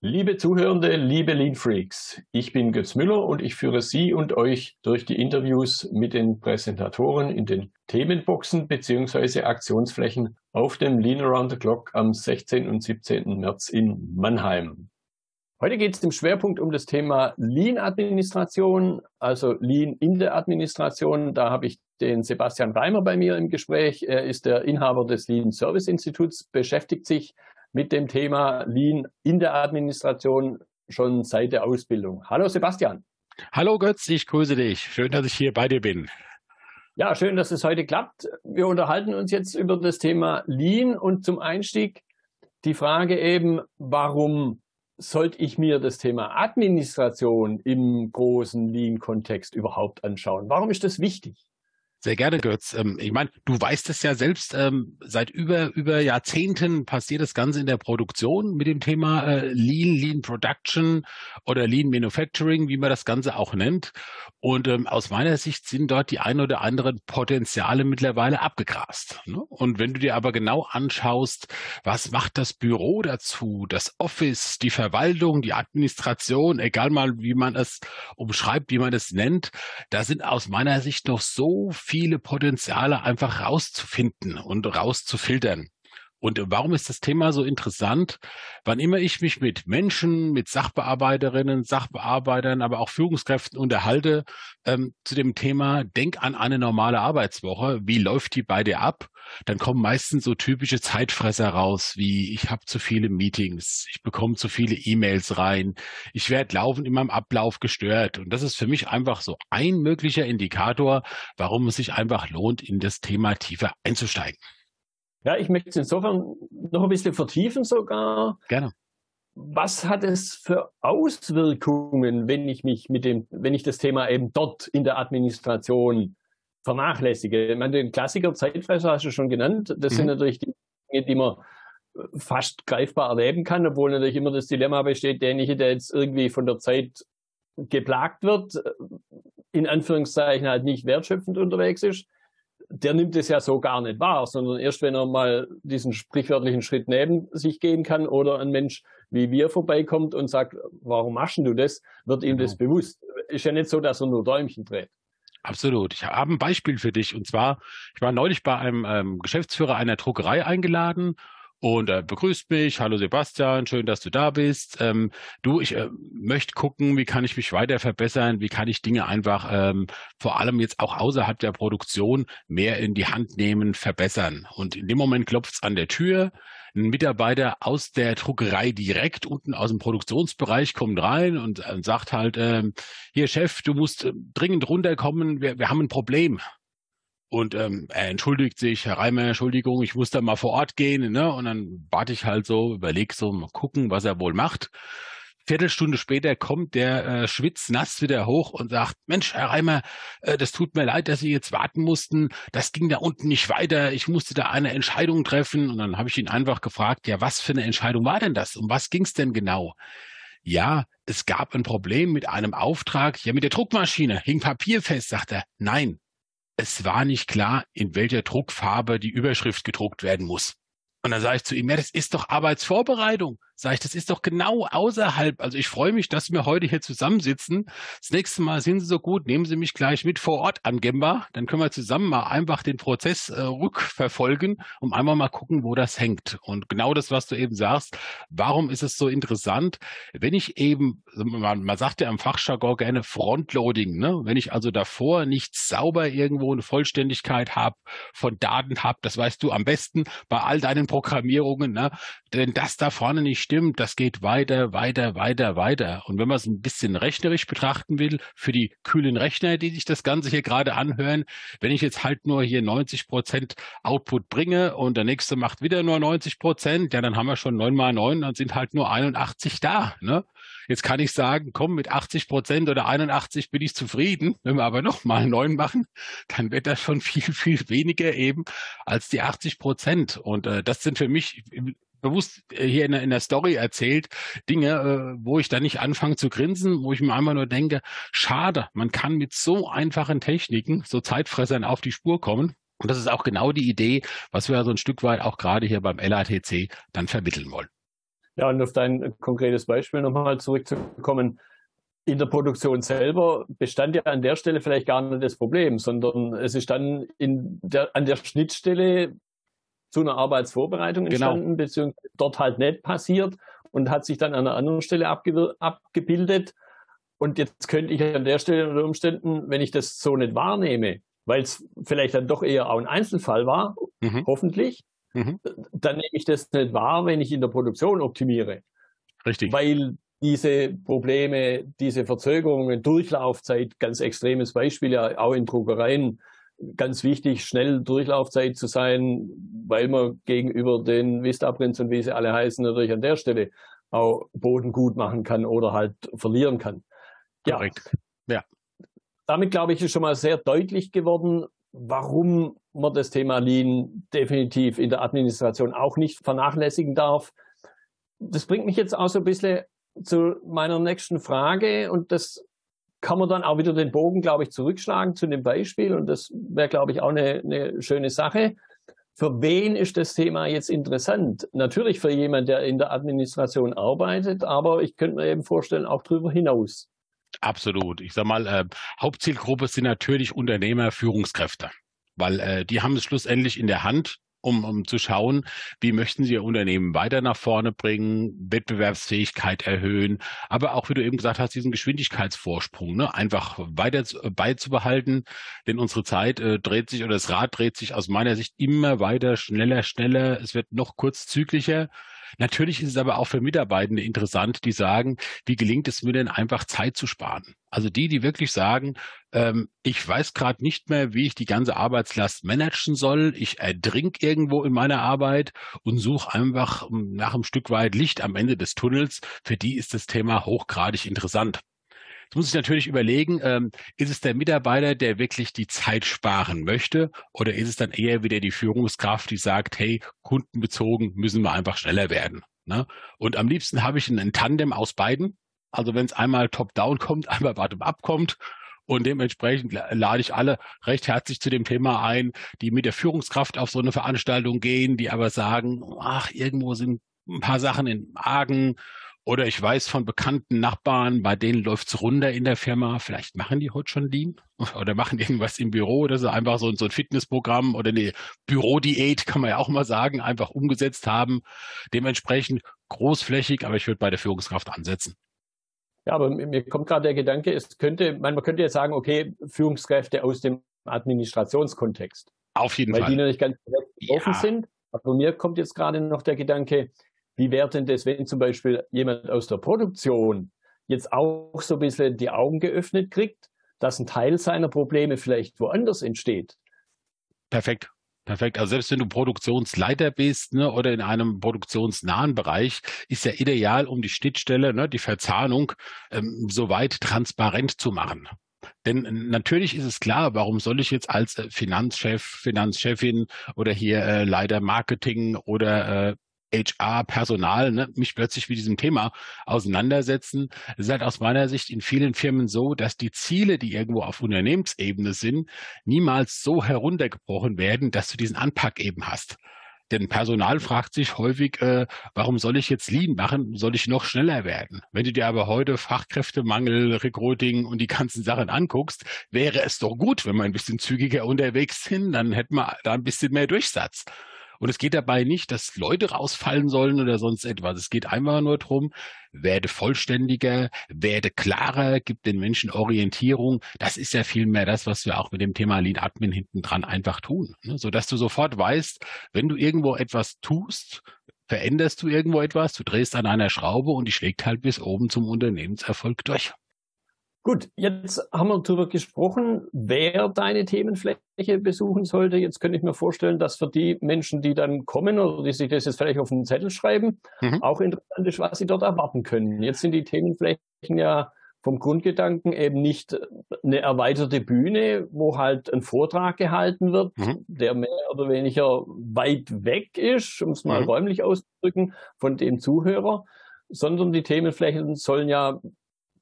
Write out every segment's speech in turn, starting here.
Liebe Zuhörende, liebe Lean Freaks, ich bin Götz Müller und ich führe Sie und euch durch die Interviews mit den Präsentatoren in den Themenboxen bzw. Aktionsflächen auf dem Lean Around the Clock am 16. und 17. März in Mannheim. Heute geht es im Schwerpunkt um das Thema Lean-Administration, also Lean in der Administration. Da habe ich den Sebastian Reimer bei mir im Gespräch. Er ist der Inhaber des Lean Service Instituts, beschäftigt sich mit dem Thema Lean in der Administration schon seit der Ausbildung. Hallo Sebastian. Hallo Götz, ich grüße dich. Schön, dass ich hier bei dir bin. Ja, schön, dass es heute klappt. Wir unterhalten uns jetzt über das Thema Lean und zum Einstieg die Frage eben, warum sollte ich mir das Thema Administration im großen Lean-Kontext überhaupt anschauen? Warum ist das wichtig? Sehr gerne, Götz. Ähm, ich meine, du weißt es ja selbst, ähm, seit über, über Jahrzehnten passiert das Ganze in der Produktion mit dem Thema äh, Lean, Lean Production oder Lean Manufacturing, wie man das Ganze auch nennt. Und ähm, aus meiner Sicht sind dort die ein oder anderen Potenziale mittlerweile abgegrast. Ne? Und wenn du dir aber genau anschaust, was macht das Büro dazu, das Office, die Verwaltung, die Administration, egal mal, wie man es umschreibt, wie man es nennt, da sind aus meiner Sicht noch so viele Potenziale einfach rauszufinden und rauszufiltern. Und warum ist das Thema so interessant? Wann immer ich mich mit Menschen, mit Sachbearbeiterinnen, Sachbearbeitern, aber auch Führungskräften unterhalte ähm, zu dem Thema, denk an eine normale Arbeitswoche, wie läuft die bei dir ab? Dann kommen meistens so typische Zeitfresser raus, wie ich habe zu viele Meetings, ich bekomme zu viele E-Mails rein, ich werde laufend in meinem Ablauf gestört. Und das ist für mich einfach so ein möglicher Indikator, warum es sich einfach lohnt, in das Thema tiefer einzusteigen. Ja, ich möchte es insofern noch ein bisschen vertiefen sogar. Gerne. Was hat es für Auswirkungen, wenn ich mich mit dem, wenn ich das Thema eben dort in der Administration vernachlässige? Ich meine, den Klassiker Zeitfresser hast du schon genannt. Das mhm. sind natürlich die Dinge, die man fast greifbar erleben kann, obwohl natürlich immer das Dilemma besteht, derjenige, der jetzt irgendwie von der Zeit geplagt wird, in Anführungszeichen halt nicht wertschöpfend unterwegs ist, der nimmt es ja so gar nicht wahr, sondern erst wenn er mal diesen sprichwörtlichen Schritt neben sich gehen kann oder ein Mensch wie wir vorbeikommt und sagt, warum machst du das, wird ihm genau. das bewusst. Ist ja nicht so, dass er nur Däumchen dreht. Absolut. Ich habe ein Beispiel für dich. Und zwar, ich war neulich bei einem ähm, Geschäftsführer einer Druckerei eingeladen und er begrüßt mich. Hallo Sebastian, schön, dass du da bist. Ähm, du, ich äh, möchte gucken, wie kann ich mich weiter verbessern, wie kann ich Dinge einfach ähm, vor allem jetzt auch außerhalb der Produktion mehr in die Hand nehmen, verbessern. Und in dem Moment klopft es an der Tür. Ein Mitarbeiter aus der Druckerei direkt unten aus dem Produktionsbereich kommt rein und äh, sagt halt, äh, hier Chef, du musst äh, dringend runterkommen, wir, wir haben ein Problem. Und ähm, er entschuldigt sich, Herr Reimer, Entschuldigung, ich muss da mal vor Ort gehen. Ne? Und dann warte ich halt so, überleg so, mal gucken, was er wohl macht. Viertelstunde später kommt der äh, schwitznass wieder hoch und sagt, Mensch, Herr Reimer, äh, das tut mir leid, dass Sie jetzt warten mussten. Das ging da unten nicht weiter. Ich musste da eine Entscheidung treffen. Und dann habe ich ihn einfach gefragt, ja, was für eine Entscheidung war denn das? Um was ging es denn genau? Ja, es gab ein Problem mit einem Auftrag. Ja, mit der Druckmaschine hing Papier fest, sagt er. Nein, es war nicht klar, in welcher Druckfarbe die Überschrift gedruckt werden muss. Und dann sage ich zu ihm, ja, das ist doch Arbeitsvorbereitung. Sage ich, das ist doch genau außerhalb. Also ich freue mich, dass wir heute hier zusammensitzen. Das nächste Mal sind Sie so gut, nehmen Sie mich gleich mit vor Ort an Gemba. Dann können wir zusammen mal einfach den Prozess äh, rückverfolgen, um einmal mal gucken, wo das hängt. Und genau das, was du eben sagst, warum ist es so interessant? Wenn ich eben, man, man sagt ja im Fachjargon gerne Frontloading, ne? wenn ich also davor nicht sauber irgendwo eine Vollständigkeit habe, von Daten habe, das weißt du am besten bei all deinen Programmierungen, ne? Denn das da vorne nicht stimmt, das geht weiter, weiter, weiter, weiter. Und wenn man es ein bisschen rechnerisch betrachten will, für die kühlen Rechner, die sich das Ganze hier gerade anhören, wenn ich jetzt halt nur hier 90 Prozent Output bringe und der nächste macht wieder nur 90 Prozent, ja, dann haben wir schon neun mal neun, dann sind halt nur 81 da. Ne? Jetzt kann ich sagen, komm, mit 80 Prozent oder 81 bin ich zufrieden. Wenn wir aber noch mal neun machen, dann wird das schon viel, viel weniger eben als die 80 Prozent. Und äh, das sind für mich bewusst äh, hier in der, in der Story erzählt, Dinge, äh, wo ich dann nicht anfange zu grinsen, wo ich mir einmal nur denke, schade, man kann mit so einfachen Techniken, so Zeitfressern auf die Spur kommen. Und das ist auch genau die Idee, was wir so ein Stück weit auch gerade hier beim LATC dann vermitteln wollen. Ja, und auf dein konkretes Beispiel nochmal zurückzukommen. In der Produktion selber bestand ja an der Stelle vielleicht gar nicht das Problem, sondern es ist dann der, an der Schnittstelle zu einer Arbeitsvorbereitung genau. entstanden, genau. beziehungsweise dort halt nicht passiert und hat sich dann an einer anderen Stelle abge abgebildet. Und jetzt könnte ich an der Stelle unter Umständen, wenn ich das so nicht wahrnehme, weil es vielleicht dann doch eher auch ein Einzelfall war, mhm. hoffentlich, mhm. dann nehme ich das nicht wahr, wenn ich in der Produktion optimiere. Richtig. Weil diese Probleme, diese Verzögerungen, Durchlaufzeit, ganz extremes Beispiel ja auch in Druckereien, ganz wichtig, schnell Durchlaufzeit zu sein, weil man gegenüber den Vista-Prints und wie sie alle heißen, natürlich an der Stelle auch Boden gut machen kann oder halt verlieren kann. Ja. Ja. Damit, glaube ich, ist schon mal sehr deutlich geworden, warum man das Thema Lean definitiv in der Administration auch nicht vernachlässigen darf. Das bringt mich jetzt auch so ein bisschen zu meiner nächsten Frage und das kann man dann auch wieder den Bogen, glaube ich, zurückschlagen zu dem Beispiel und das wäre, glaube ich, auch eine, eine schöne Sache. Für wen ist das Thema jetzt interessant? Natürlich für jemanden, der in der Administration arbeitet, aber ich könnte mir eben vorstellen, auch darüber hinaus. Absolut. Ich sag mal, äh, Hauptzielgruppe sind natürlich Unternehmer, Führungskräfte, weil äh, die haben es schlussendlich in der Hand, um, um zu schauen, wie möchten sie ihr Unternehmen weiter nach vorne bringen, Wettbewerbsfähigkeit erhöhen, aber auch, wie du eben gesagt hast, diesen Geschwindigkeitsvorsprung, ne, einfach weiter beizubehalten, denn unsere Zeit äh, dreht sich oder das Rad dreht sich aus meiner Sicht immer weiter, schneller, schneller, es wird noch kurzzüglicher Natürlich ist es aber auch für Mitarbeitende interessant, die sagen, wie gelingt es mir denn einfach Zeit zu sparen? Also die, die wirklich sagen, ähm, ich weiß gerade nicht mehr, wie ich die ganze Arbeitslast managen soll. Ich ertrink irgendwo in meiner Arbeit und suche einfach nach einem Stück weit Licht am Ende des Tunnels. Für die ist das Thema hochgradig interessant. Jetzt muss ich natürlich überlegen, ähm, ist es der Mitarbeiter, der wirklich die Zeit sparen möchte oder ist es dann eher wieder die Führungskraft, die sagt, hey, kundenbezogen müssen wir einfach schneller werden. Ne? Und am liebsten habe ich ein Tandem aus beiden. Also wenn es einmal top-down kommt, einmal bottom-up kommt und dementsprechend lade ich alle recht herzlich zu dem Thema ein, die mit der Führungskraft auf so eine Veranstaltung gehen, die aber sagen, ach, irgendwo sind ein paar Sachen in Argen oder ich weiß von bekannten Nachbarn, bei denen läuft's runter in der Firma. Vielleicht machen die heute schon Lean oder machen irgendwas im Büro oder so einfach so, so ein Fitnessprogramm oder eine Bürodiät, kann man ja auch mal sagen, einfach umgesetzt haben. Dementsprechend großflächig, aber ich würde bei der Führungskraft ansetzen. Ja, aber mir kommt gerade der Gedanke, es könnte, man könnte jetzt sagen, okay, Führungskräfte aus dem Administrationskontext. Auf jeden weil Fall. Weil die noch nicht ganz offen ja. sind. Aber mir kommt jetzt gerade noch der Gedanke, wie wäre denn das, wenn zum Beispiel jemand aus der Produktion jetzt auch so ein bisschen die Augen geöffnet kriegt, dass ein Teil seiner Probleme vielleicht woanders entsteht? Perfekt. Perfekt. Also selbst wenn du Produktionsleiter bist ne, oder in einem produktionsnahen Bereich, ist ja ideal, um die Schnittstelle, ne, die Verzahnung ähm, soweit transparent zu machen. Denn natürlich ist es klar, warum soll ich jetzt als äh, Finanzchef, Finanzchefin oder hier äh, Leiter Marketing oder äh, HR-Personal ne, mich plötzlich mit diesem Thema auseinandersetzen. Es ist halt aus meiner Sicht in vielen Firmen so, dass die Ziele, die irgendwo auf Unternehmensebene sind, niemals so heruntergebrochen werden, dass du diesen Anpack eben hast. Denn Personal fragt sich häufig, äh, warum soll ich jetzt Lean machen? Soll ich noch schneller werden? Wenn du dir aber heute Fachkräftemangel, Recruiting und die ganzen Sachen anguckst, wäre es doch gut, wenn wir ein bisschen zügiger unterwegs sind, dann hätten wir da ein bisschen mehr Durchsatz. Und es geht dabei nicht, dass Leute rausfallen sollen oder sonst etwas. Es geht einfach nur darum, werde vollständiger, werde klarer, gib den Menschen Orientierung. Das ist ja vielmehr das, was wir auch mit dem Thema Lean Admin hinten dran einfach tun. Ne? Sodass du sofort weißt, wenn du irgendwo etwas tust, veränderst du irgendwo etwas, du drehst an einer Schraube und die schlägt halt bis oben zum Unternehmenserfolg durch. Gut, jetzt haben wir darüber gesprochen, wer deine Themenfläche besuchen sollte. Jetzt könnte ich mir vorstellen, dass für die Menschen, die dann kommen oder die sich das jetzt vielleicht auf einen Zettel schreiben, mhm. auch interessant ist, was sie dort erwarten können. Jetzt sind die Themenflächen ja vom Grundgedanken eben nicht eine erweiterte Bühne, wo halt ein Vortrag gehalten wird, mhm. der mehr oder weniger weit weg ist, um es mal mhm. räumlich auszudrücken, von dem Zuhörer, sondern die Themenflächen sollen ja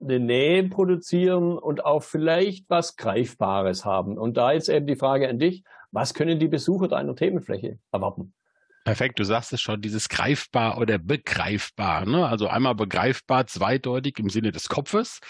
eine Nähe produzieren und auch vielleicht was Greifbares haben. Und da jetzt eben die Frage an dich, was können die Besucher deiner Themenfläche erwarten? Perfekt, du sagst es schon, dieses greifbar oder begreifbar. Ne? Also einmal begreifbar, zweideutig im Sinne des Kopfes,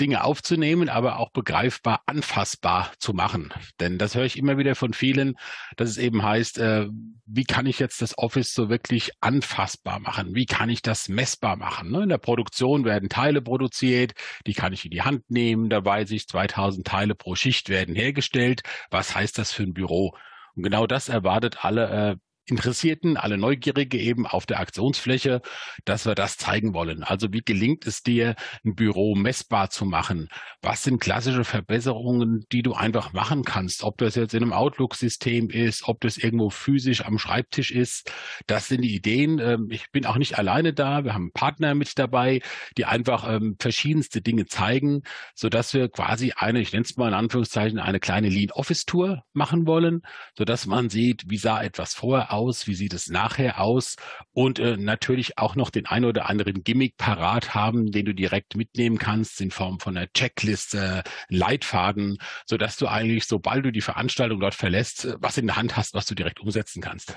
Dinge aufzunehmen, aber auch begreifbar, anfassbar zu machen. Denn das höre ich immer wieder von vielen, dass es eben heißt, äh, wie kann ich jetzt das Office so wirklich anfassbar machen? Wie kann ich das messbar machen? Ne? In der Produktion werden Teile produziert, die kann ich in die Hand nehmen. Da weiß ich, 2000 Teile pro Schicht werden hergestellt. Was heißt das für ein Büro? Und genau das erwartet alle äh, Interessierten, alle Neugierige eben auf der Aktionsfläche, dass wir das zeigen wollen. Also wie gelingt es dir, ein Büro messbar zu machen? Was sind klassische Verbesserungen, die du einfach machen kannst? Ob das jetzt in einem Outlook-System ist, ob das irgendwo physisch am Schreibtisch ist. Das sind die Ideen. Ähm, ich bin auch nicht alleine da. Wir haben Partner mit dabei, die einfach ähm, verschiedenste Dinge zeigen, sodass wir quasi eine, ich nenne es mal in Anführungszeichen, eine kleine Lean Office Tour machen wollen, sodass man sieht, wie sah etwas vorher aus aus? Wie sieht es nachher aus? Und äh, natürlich auch noch den ein oder anderen Gimmick parat haben, den du direkt mitnehmen kannst in Form von einer Checkliste, Leitfaden, so dass du eigentlich, sobald du die Veranstaltung dort verlässt, äh, was in der Hand hast, was du direkt umsetzen kannst.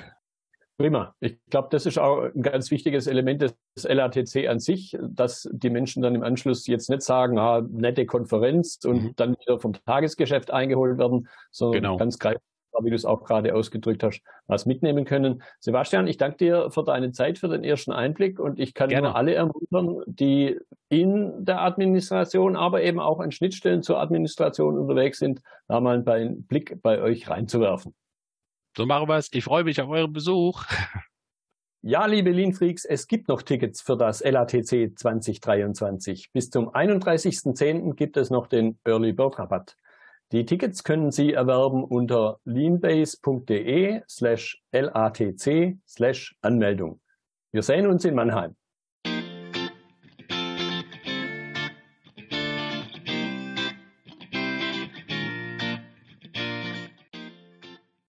Prima. Ich glaube, das ist auch ein ganz wichtiges Element des LATC an sich, dass die Menschen dann im Anschluss jetzt nicht sagen, ah, nette Konferenz und mhm. dann wieder vom Tagesgeschäft eingeholt werden, sondern genau. ganz greifbar wie du es auch gerade ausgedrückt hast, was mitnehmen können. Sebastian, ich danke dir für deine Zeit, für den ersten Einblick und ich kann Gerne. nur alle ermuntern, die in der Administration, aber eben auch an Schnittstellen zur Administration unterwegs sind, da mal einen Blick bei euch reinzuwerfen. So machen wir es. Ich freue mich auf euren Besuch. Ja, liebe Lean Freaks, es gibt noch Tickets für das LATC 2023. Bis zum 31.10. gibt es noch den Early Bird Rabatt. Die Tickets können Sie erwerben unter leanbase.de slash latc slash Anmeldung. Wir sehen uns in Mannheim.